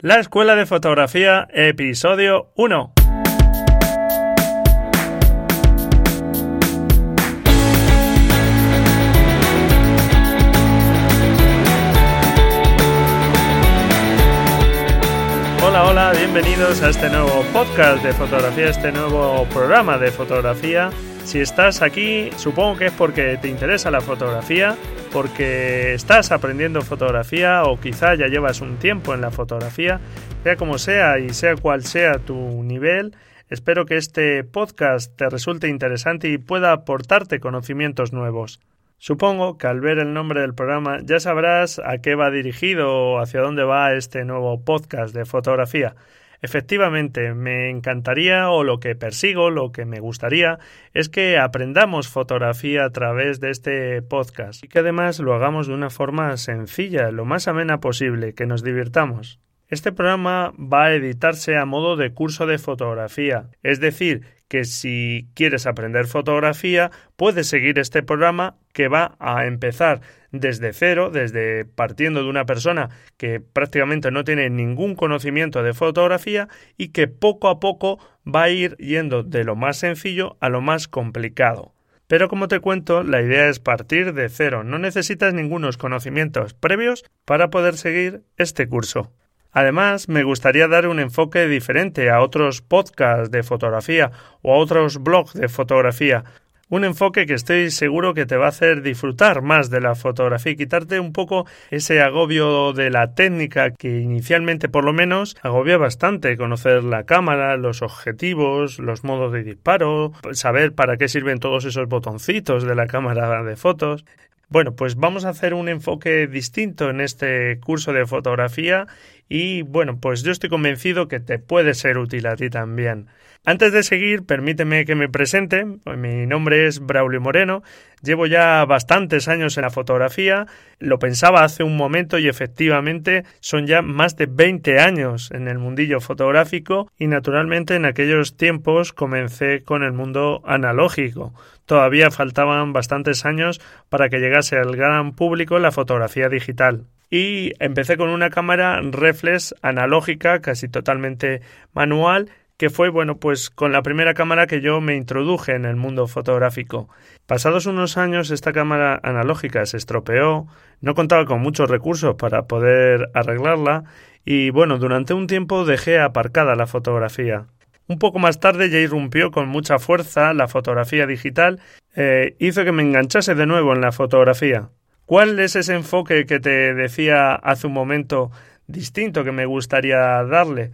La Escuela de Fotografía, episodio 1. Hola, hola, bienvenidos a este nuevo podcast de fotografía, este nuevo programa de fotografía. Si estás aquí, supongo que es porque te interesa la fotografía, porque estás aprendiendo fotografía o quizá ya llevas un tiempo en la fotografía, sea como sea y sea cual sea tu nivel. Espero que este podcast te resulte interesante y pueda aportarte conocimientos nuevos. Supongo que al ver el nombre del programa ya sabrás a qué va dirigido o hacia dónde va este nuevo podcast de fotografía. Efectivamente, me encantaría o lo que persigo, lo que me gustaría, es que aprendamos fotografía a través de este podcast y que además lo hagamos de una forma sencilla, lo más amena posible, que nos divirtamos. Este programa va a editarse a modo de curso de fotografía, es decir, que si quieres aprender fotografía, puedes seguir este programa que va a empezar desde cero, desde partiendo de una persona que prácticamente no tiene ningún conocimiento de fotografía y que poco a poco va a ir yendo de lo más sencillo a lo más complicado. Pero como te cuento, la idea es partir de cero, no necesitas ningunos conocimientos previos para poder seguir este curso. Además, me gustaría dar un enfoque diferente a otros podcasts de fotografía o a otros blogs de fotografía. Un enfoque que estoy seguro que te va a hacer disfrutar más de la fotografía y quitarte un poco ese agobio de la técnica que inicialmente por lo menos agobia bastante conocer la cámara, los objetivos, los modos de disparo, saber para qué sirven todos esos botoncitos de la cámara de fotos. Bueno, pues vamos a hacer un enfoque distinto en este curso de fotografía y bueno, pues yo estoy convencido que te puede ser útil a ti también. Antes de seguir, permíteme que me presente. Mi nombre es Braulio Moreno. Llevo ya bastantes años en la fotografía. Lo pensaba hace un momento y efectivamente son ya más de 20 años en el mundillo fotográfico y naturalmente en aquellos tiempos comencé con el mundo analógico. Todavía faltaban bastantes años para que llegase al gran público la fotografía digital y empecé con una cámara reflex analógica casi totalmente manual que fue bueno pues con la primera cámara que yo me introduje en el mundo fotográfico. Pasados unos años esta cámara analógica se estropeó, no contaba con muchos recursos para poder arreglarla y bueno, durante un tiempo dejé aparcada la fotografía. Un poco más tarde ya irrumpió con mucha fuerza la fotografía digital, eh, hizo que me enganchase de nuevo en la fotografía. ¿Cuál es ese enfoque que te decía hace un momento distinto que me gustaría darle?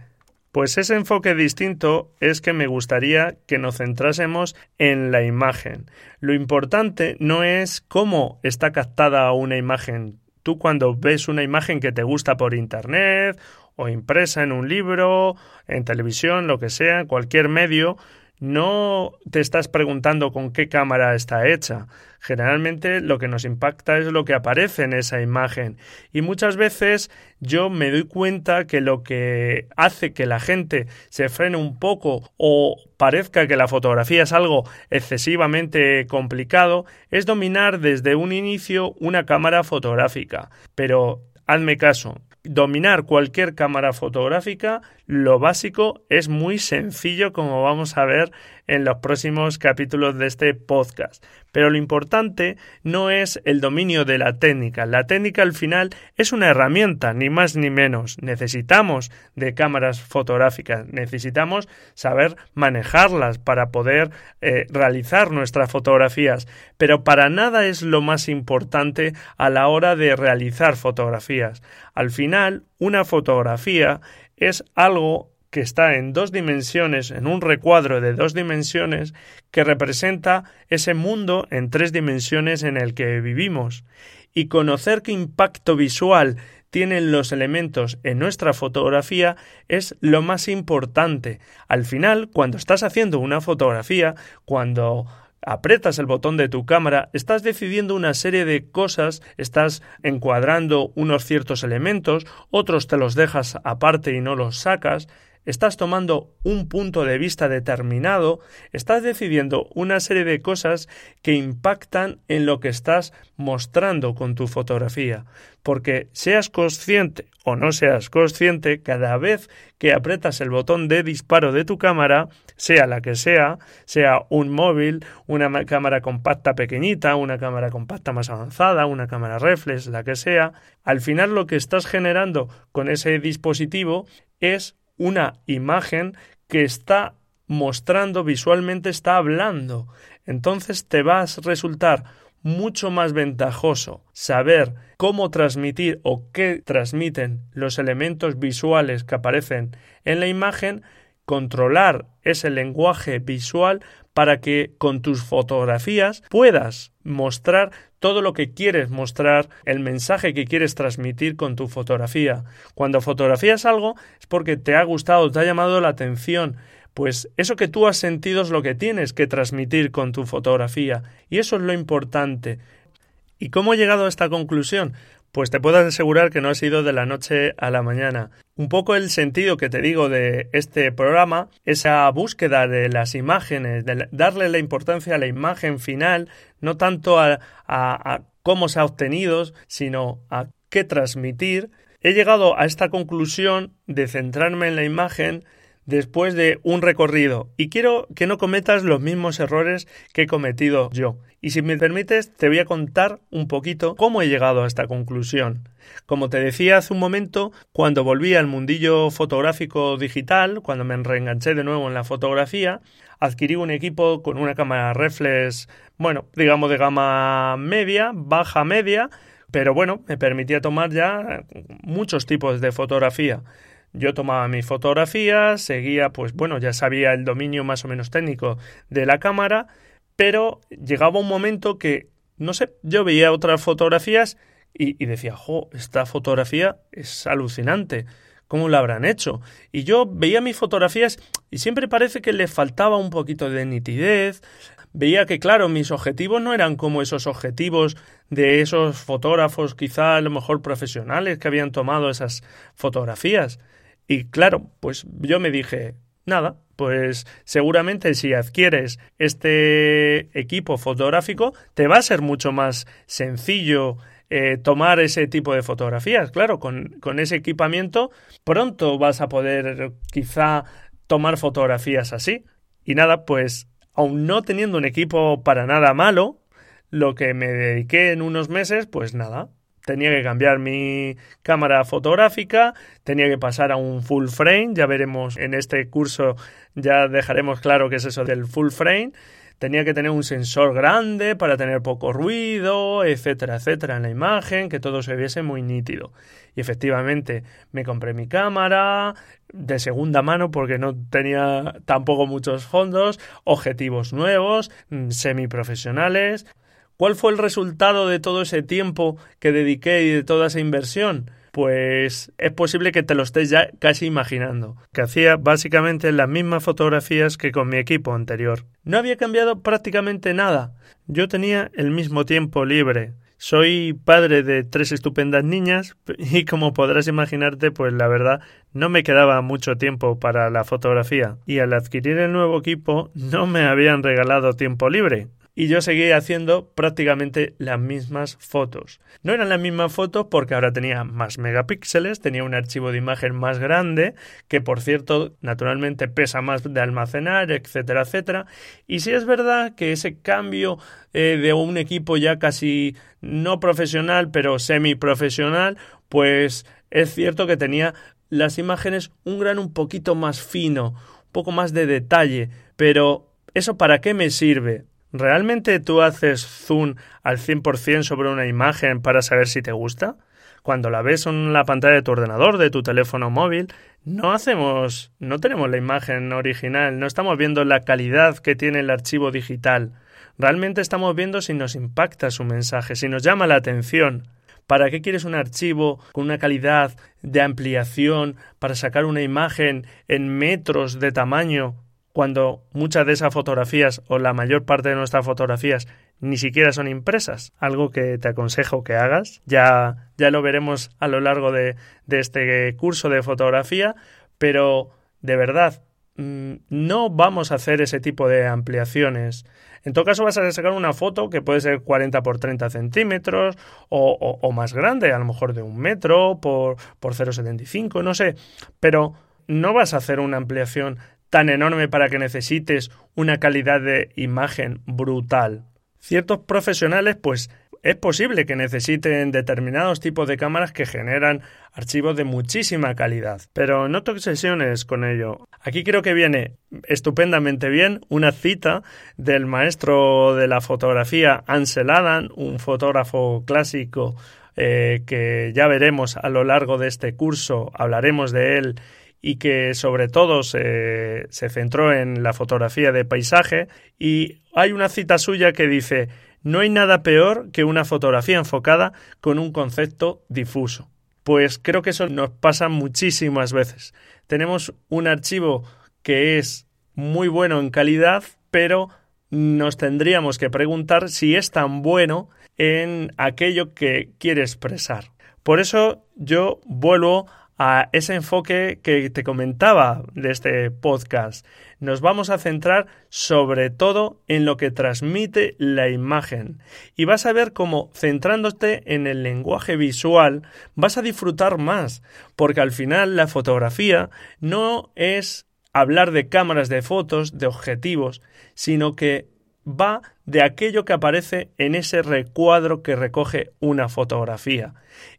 Pues ese enfoque distinto es que me gustaría que nos centrásemos en la imagen. Lo importante no es cómo está captada una imagen. Tú cuando ves una imagen que te gusta por internet o impresa en un libro, en televisión, lo que sea, cualquier medio, no te estás preguntando con qué cámara está hecha. Generalmente lo que nos impacta es lo que aparece en esa imagen. Y muchas veces yo me doy cuenta que lo que hace que la gente se frene un poco o parezca que la fotografía es algo excesivamente complicado es dominar desde un inicio una cámara fotográfica. Pero hazme caso, dominar cualquier cámara fotográfica, lo básico es muy sencillo como vamos a ver en los próximos capítulos de este podcast. Pero lo importante no es el dominio de la técnica. La técnica al final es una herramienta, ni más ni menos. Necesitamos de cámaras fotográficas, necesitamos saber manejarlas para poder eh, realizar nuestras fotografías. Pero para nada es lo más importante a la hora de realizar fotografías. Al final, una fotografía es algo que está en dos dimensiones, en un recuadro de dos dimensiones, que representa ese mundo en tres dimensiones en el que vivimos. Y conocer qué impacto visual tienen los elementos en nuestra fotografía es lo más importante. Al final, cuando estás haciendo una fotografía, cuando apretas el botón de tu cámara, estás decidiendo una serie de cosas, estás encuadrando unos ciertos elementos, otros te los dejas aparte y no los sacas. Estás tomando un punto de vista determinado, estás decidiendo una serie de cosas que impactan en lo que estás mostrando con tu fotografía. Porque seas consciente o no seas consciente, cada vez que apretas el botón de disparo de tu cámara, sea la que sea, sea un móvil, una cámara compacta pequeñita, una cámara compacta más avanzada, una cámara reflex, la que sea, al final lo que estás generando con ese dispositivo es una imagen que está mostrando visualmente, está hablando. Entonces te va a resultar mucho más ventajoso saber cómo transmitir o qué transmiten los elementos visuales que aparecen en la imagen, controlar ese lenguaje visual para que con tus fotografías puedas mostrar todo lo que quieres mostrar, el mensaje que quieres transmitir con tu fotografía. Cuando fotografías algo es porque te ha gustado, te ha llamado la atención, pues eso que tú has sentido es lo que tienes que transmitir con tu fotografía. Y eso es lo importante. ¿Y cómo he llegado a esta conclusión? Pues te puedo asegurar que no ha sido de la noche a la mañana. Un poco el sentido que te digo de este programa, esa búsqueda de las imágenes, de darle la importancia a la imagen final, no tanto a, a cómo se ha obtenido, sino a qué transmitir, he llegado a esta conclusión de centrarme en la imagen después de un recorrido y quiero que no cometas los mismos errores que he cometido yo. Y si me permites, te voy a contar un poquito cómo he llegado a esta conclusión. Como te decía hace un momento, cuando volví al mundillo fotográfico digital, cuando me reenganché de nuevo en la fotografía, adquirí un equipo con una cámara reflex, bueno, digamos de gama media, baja media, pero bueno, me permitía tomar ya muchos tipos de fotografía. Yo tomaba mis fotografías, seguía, pues bueno, ya sabía el dominio más o menos técnico de la cámara, pero llegaba un momento que, no sé, yo veía otras fotografías y, decía, jo, esta fotografía es alucinante. ¿Cómo la habrán hecho? Y yo veía mis fotografías y siempre parece que le faltaba un poquito de nitidez. Veía que, claro, mis objetivos no eran como esos objetivos de esos fotógrafos, quizá a lo mejor profesionales que habían tomado esas fotografías. Y claro, pues yo me dije, nada, pues seguramente si adquieres este equipo fotográfico te va a ser mucho más sencillo eh, tomar ese tipo de fotografías. Claro, con, con ese equipamiento pronto vas a poder quizá tomar fotografías así. Y nada, pues aun no teniendo un equipo para nada malo, lo que me dediqué en unos meses, pues nada, tenía que cambiar mi cámara fotográfica, tenía que pasar a un full frame, ya veremos en este curso, ya dejaremos claro qué es eso del full frame, tenía que tener un sensor grande para tener poco ruido, etcétera, etcétera en la imagen, que todo se viese muy nítido. Y efectivamente me compré mi cámara de segunda mano porque no tenía tampoco muchos fondos, objetivos nuevos, mm, semiprofesionales. ¿Cuál fue el resultado de todo ese tiempo que dediqué y de toda esa inversión? Pues es posible que te lo estés ya casi imaginando, que hacía básicamente las mismas fotografías que con mi equipo anterior. No había cambiado prácticamente nada. Yo tenía el mismo tiempo libre. Soy padre de tres estupendas niñas y como podrás imaginarte, pues la verdad no me quedaba mucho tiempo para la fotografía y al adquirir el nuevo equipo no me habían regalado tiempo libre y yo seguía haciendo prácticamente las mismas fotos. No eran las mismas fotos porque ahora tenía más megapíxeles, tenía un archivo de imagen más grande, que por cierto naturalmente pesa más de almacenar, etcétera, etcétera. Y sí es verdad que ese cambio eh, de un equipo ya casi no profesional, pero semi-profesional, pues es cierto que tenía las imágenes un gran un poquito más fino, un poco más de detalle, pero ¿eso para qué me sirve? ¿Realmente tú haces zoom al 100% sobre una imagen para saber si te gusta? Cuando la ves en la pantalla de tu ordenador, de tu teléfono móvil, no hacemos, no tenemos la imagen original, no estamos viendo la calidad que tiene el archivo digital. Realmente estamos viendo si nos impacta su mensaje, si nos llama la atención. ¿Para qué quieres un archivo con una calidad de ampliación para sacar una imagen en metros de tamaño cuando muchas de esas fotografías o la mayor parte de nuestras fotografías ni siquiera son impresas, algo que te aconsejo que hagas. Ya, ya lo veremos a lo largo de, este curso de fotografía, pero de verdad, mm, no vamos a hacer ese tipo de ampliaciones. En todo caso vas a sacar una foto que puede ser 40 por 30 centímetros o, más grande, a lo mejor de un metro por, por 0,75, no sé. Pero no vas a hacer una ampliación tan enorme para que necesites una calidad de imagen brutal. Ciertos profesionales pues es posible que necesiten determinados tipos de cámaras que generan archivos de muchísima calidad, pero no te obsesiones con ello. Aquí creo que viene estupendamente bien una cita del maestro de la fotografía Ansel Adam, un fotógrafo clásico eh, que ya veremos a lo largo de este curso, hablaremos de él y que sobre todo se, centró en la fotografía de paisaje y hay una cita suya que dice no hay nada peor que una fotografía enfocada con un concepto difuso. Pues creo que eso nos pasa muchísimas veces. Tenemos un archivo que es muy bueno en calidad, pero nos tendríamos que preguntar si es tan bueno en aquello que quiere expresar. Por eso yo vuelvo a ese enfoque que te comentaba de este podcast. Nos vamos a centrar sobre todo en lo que transmite la imagen y vas a ver cómo centrándote en el lenguaje visual vas a disfrutar más, porque al final la fotografía no es hablar de cámaras de fotos, de objetivos, sino que va de aquello que aparece en ese recuadro que recoge una fotografía.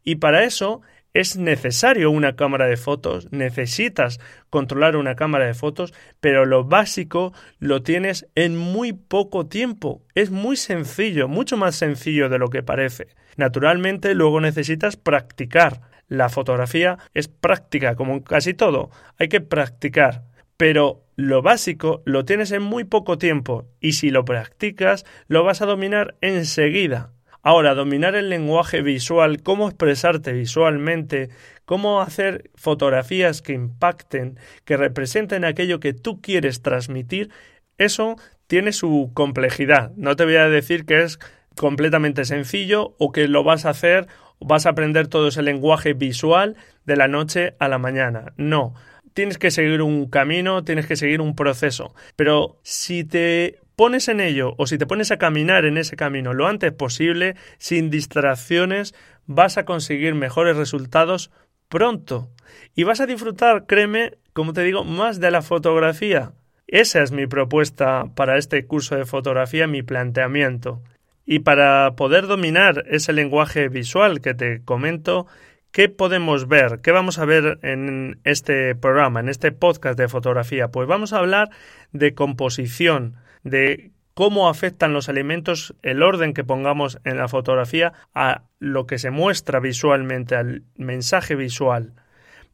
Y para eso es necesario una cámara de fotos, necesitas controlar una cámara de fotos, pero lo básico lo tienes en muy poco tiempo. Es muy sencillo, mucho más sencillo de lo que parece. Naturalmente luego necesitas practicar. La fotografía es práctica, como casi todo. Hay que practicar. Pero lo básico lo tienes en muy poco tiempo y si lo practicas lo vas a dominar enseguida. Ahora, dominar el lenguaje visual, cómo expresarte visualmente, cómo hacer fotografías que impacten, que representen aquello que tú quieres transmitir, eso tiene su complejidad. No te voy a decir que es completamente sencillo o que lo vas a hacer, vas a aprender todo ese lenguaje visual de la noche a la mañana. No, tienes que seguir un camino, tienes que seguir un proceso. Pero si te pones en ello o si te pones a caminar en ese camino lo antes posible, sin distracciones, vas a conseguir mejores resultados pronto. Y vas a disfrutar, créeme, como te digo, más de la fotografía. Esa es mi propuesta para este curso de fotografía, mi planteamiento. Y para poder dominar ese lenguaje visual que te comento, ¿qué podemos ver? ¿Qué vamos a ver en este programa, en este podcast de fotografía? Pues vamos a hablar de composición, de cómo afectan los elementos, el orden que pongamos en la fotografía a lo que se muestra visualmente, al mensaje visual.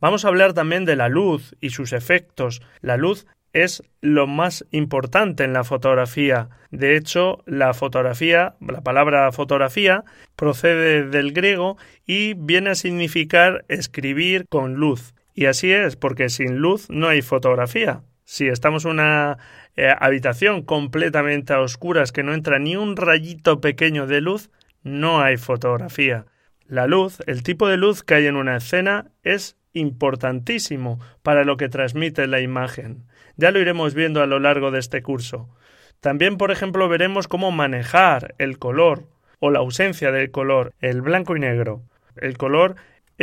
Vamos a hablar también de la luz y sus efectos. La luz es lo más importante en la fotografía. De hecho, la fotografía, la palabra fotografía, procede del griego y viene a significar escribir con luz. Y así es, porque sin luz no hay fotografía. Si estamos una eh, habitación completamente a oscuras que no entra ni un rayito pequeño de luz, no hay fotografía. La luz, el tipo de luz que hay en una escena, es importantísimo para lo que transmite la imagen. Ya lo iremos viendo a lo largo de este curso. También, por ejemplo, veremos cómo manejar el color o la ausencia del color, el blanco y negro. El color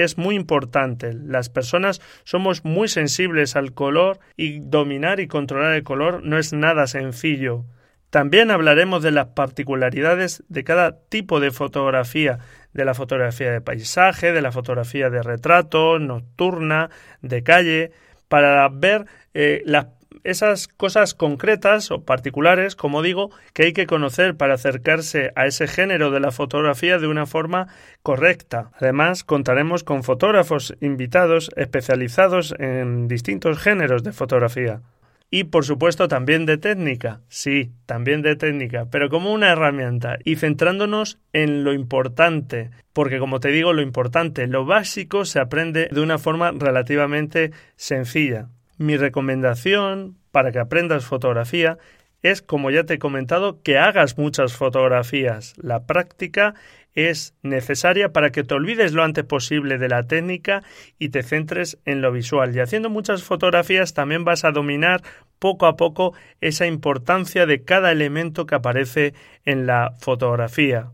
es muy importante. Las personas somos muy sensibles al color y dominar y controlar el color no es nada sencillo. También hablaremos de las particularidades de cada tipo de fotografía, de la fotografía de paisaje, de la fotografía de retrato, nocturna, de calle, para ver eh, las esas cosas concretas o particulares, como digo, que hay que conocer para acercarse a ese género de la fotografía de una forma correcta. Además, contaremos con fotógrafos invitados especializados en distintos géneros de fotografía. Y por supuesto también de técnica, sí, también de técnica, pero como una herramienta y centrándonos en lo importante, porque como te digo, lo importante, lo básico se aprende de una forma relativamente sencilla. Mi recomendación para que aprendas fotografía es, como ya te he comentado, que hagas muchas fotografías. La práctica es necesaria para que te olvides lo antes posible de la técnica y te centres en lo visual. Y haciendo muchas fotografías también vas a dominar poco a poco esa importancia de cada elemento que aparece en la fotografía.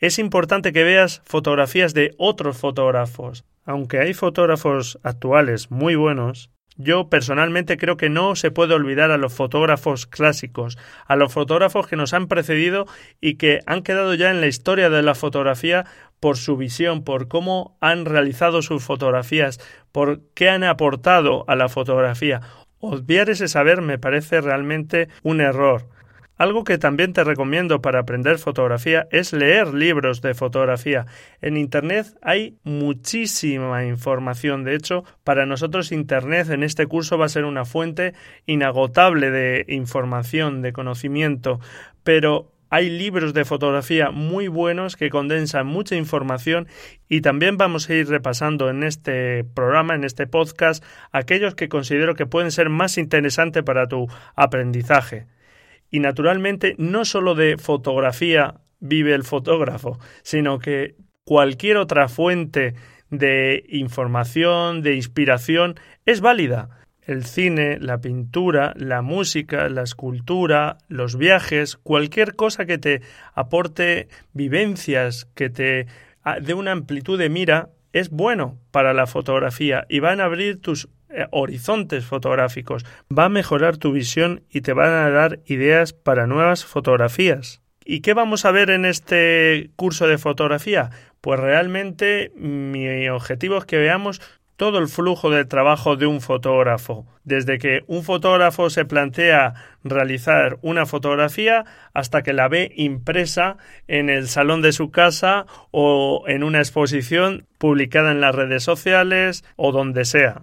Es importante que veas fotografías de otros fotógrafos. Aunque hay fotógrafos actuales muy buenos, yo personalmente creo que no se puede olvidar a los fotógrafos clásicos, a los fotógrafos que nos han precedido y que han quedado ya en la historia de la fotografía por su visión, por cómo han realizado sus fotografías, por qué han aportado a la fotografía. Obviar ese saber me parece realmente un error. Algo que también te recomiendo para aprender fotografía es leer libros de fotografía. En Internet hay muchísima información. De hecho, para nosotros Internet en este curso va a ser una fuente inagotable de información, de conocimiento. Pero hay libros de fotografía muy buenos que condensan mucha información y también vamos a ir repasando en este programa, en este podcast, aquellos que considero que pueden ser más interesantes para tu aprendizaje. Y naturalmente no solo de fotografía vive el fotógrafo, sino que cualquier otra fuente de información, de inspiración, es válida. El cine, la pintura, la música, la escultura, los viajes, cualquier cosa que te aporte vivencias, que te ah, dé una amplitud de mira, es bueno para la fotografía y van a abrir tus horizontes fotográficos, va a mejorar tu visión y te van a dar ideas para nuevas fotografías. ¿Y qué vamos a ver en este curso de fotografía? Pues realmente mi objetivo es que veamos todo el flujo de trabajo de un fotógrafo, desde que un fotógrafo se plantea realizar una fotografía hasta que la ve impresa en el salón de su casa o en una exposición publicada en las redes sociales o donde sea.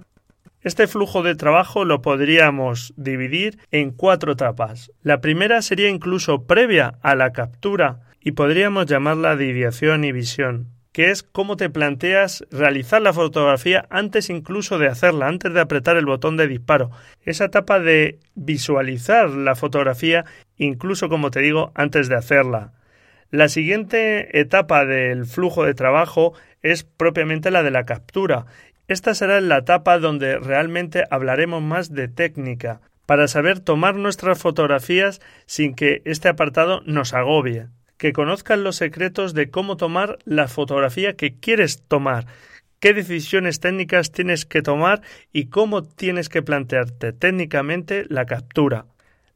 Este flujo de trabajo lo podríamos dividir en cuatro etapas. La primera sería incluso previa a la captura y podríamos llamarla de ideación y visión, que es cómo te planteas realizar la fotografía antes incluso de hacerla, antes de apretar el botón de disparo. Esa etapa de visualizar la fotografía incluso, como te digo, antes de hacerla. La siguiente etapa del flujo de trabajo es propiamente la de la captura, esta será la etapa donde realmente hablaremos más de técnica, para saber tomar nuestras fotografías sin que este apartado nos agobie, que conozcan los secretos de cómo tomar la fotografía que quieres tomar, qué decisiones técnicas tienes que tomar y cómo tienes que plantearte técnicamente la captura.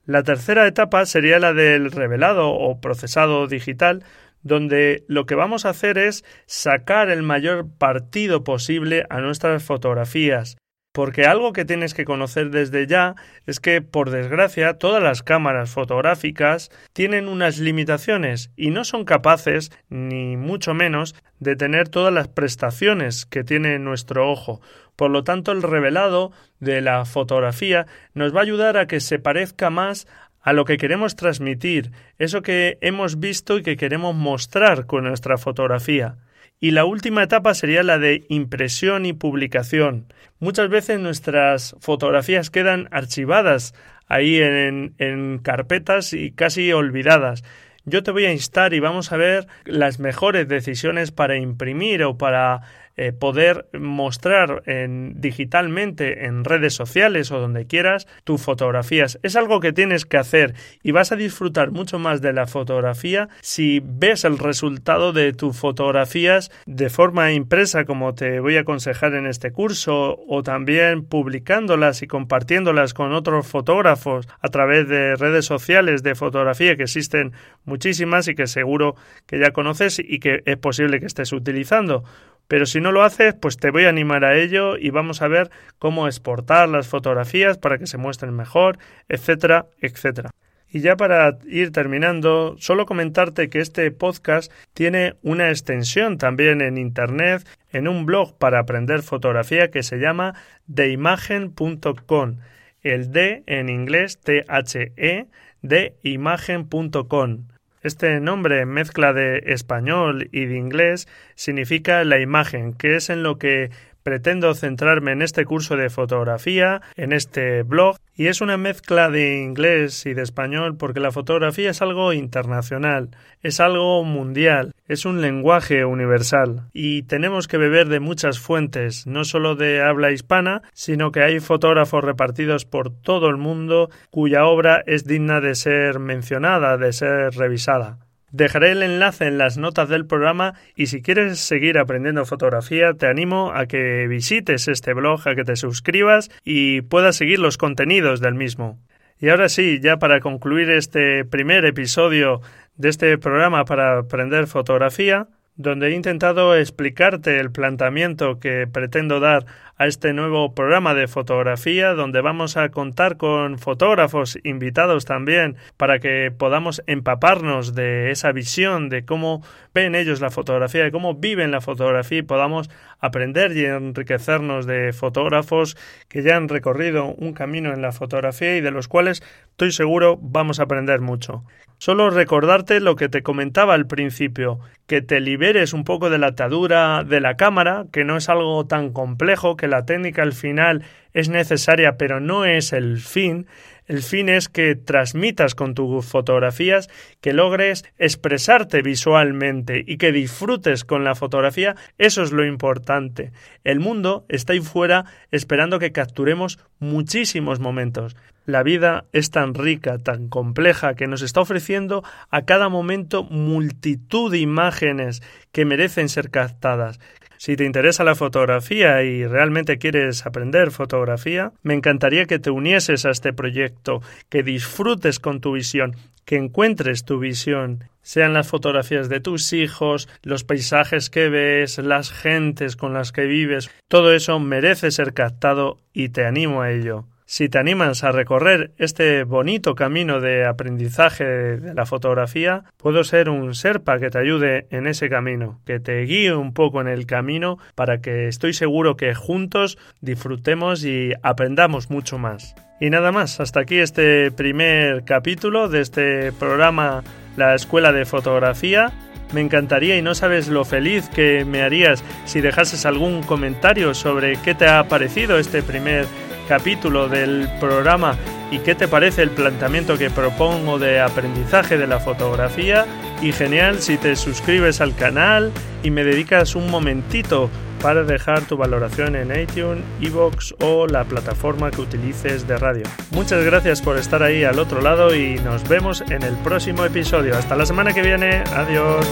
La tercera etapa sería la del revelado o procesado digital, donde lo que vamos a hacer es sacar el mayor partido posible a nuestras fotografías. Porque algo que tienes que conocer desde ya es que, por desgracia, todas las cámaras fotográficas tienen unas limitaciones y no son capaces, ni mucho menos, de tener todas las prestaciones que tiene nuestro ojo. Por lo tanto, el revelado de la fotografía nos va a ayudar a que se parezca más a lo que queremos transmitir, eso que hemos visto y que queremos mostrar con nuestra fotografía. Y la última etapa sería la de impresión y publicación. Muchas veces nuestras fotografías quedan archivadas ahí en, en carpetas y casi olvidadas yo te voy a instar y vamos a ver las mejores decisiones para imprimir o para eh, poder mostrar en, digitalmente en redes sociales o donde quieras tus fotografías. Es algo que tienes que hacer y vas a disfrutar mucho más de la fotografía si ves el resultado de tus fotografías de forma impresa como te voy a aconsejar en este curso o también publicándolas y compartiéndolas con otros fotógrafos a través de redes sociales de fotografía que existen muchísimas y que seguro que ya conoces y que es posible que estés utilizando. Pero si no lo haces, pues te voy a animar a ello y vamos a ver cómo exportar las fotografías para que se muestren mejor, etcétera, etcétera. Y ya para ir terminando, solo comentarte que este podcast tiene una extensión también en Internet, en un blog para aprender fotografía que se llama deimagen.com. El D en inglés, T-H-E, de imagen.com. Este nombre, mezcla de español y de inglés, significa la imagen, que es en lo que pretendo centrarme en este curso de fotografía, en este blog, y es una mezcla de inglés y de español porque la fotografía es algo internacional, es algo mundial, es un lenguaje universal, y tenemos que beber de muchas fuentes, no solo de habla hispana, sino que hay fotógrafos repartidos por todo el mundo cuya obra es digna de ser mencionada, de ser revisada. Dejaré el enlace en las notas del programa y si quieres seguir aprendiendo fotografía te animo a que visites este blog, a que te suscribas y puedas seguir los contenidos del mismo. Y ahora sí, ya para concluir este primer episodio de este programa para aprender fotografía, donde he intentado explicarte el planteamiento que pretendo dar a este nuevo programa de fotografía donde vamos a contar con fotógrafos invitados también para que podamos empaparnos de esa visión de cómo ven ellos la fotografía, de cómo viven la fotografía y podamos aprender y enriquecernos de fotógrafos que ya han recorrido un camino en la fotografía y de los cuales estoy seguro vamos a aprender mucho. Solo recordarte lo que te comentaba al principio, que te liberes un poco de la atadura de la cámara, que no es algo tan complejo, que la técnica al final es necesaria pero no es el fin, el fin es que transmitas con tus fotografías, que logres expresarte visualmente y que disfrutes con la fotografía, eso es lo importante. El mundo está ahí fuera esperando que capturemos muchísimos momentos. La vida es tan rica, tan compleja, que nos está ofreciendo a cada momento multitud de imágenes que merecen ser captadas. Si te interesa la fotografía y realmente quieres aprender fotografía, me encantaría que te unieses a este proyecto, que disfrutes con tu visión, que encuentres tu visión, sean las fotografías de tus hijos, los paisajes que ves, las gentes con las que vives, todo eso merece ser captado y te animo a ello. Si te animas a recorrer este bonito camino de aprendizaje de la fotografía, puedo ser un serpa que te ayude en ese camino, que te guíe un poco en el camino para que estoy seguro que juntos disfrutemos y aprendamos mucho más. Y nada más, hasta aquí este primer capítulo de este programa La Escuela de Fotografía. Me encantaría y no sabes lo feliz que me harías si dejases algún comentario sobre qué te ha parecido este primer capítulo del programa y qué te parece el planteamiento que propongo de aprendizaje de la fotografía y genial si te suscribes al canal y me dedicas un momentito para dejar tu valoración en iTunes, Evox o la plataforma que utilices de radio. Muchas gracias por estar ahí al otro lado y nos vemos en el próximo episodio. Hasta la semana que viene. Adiós.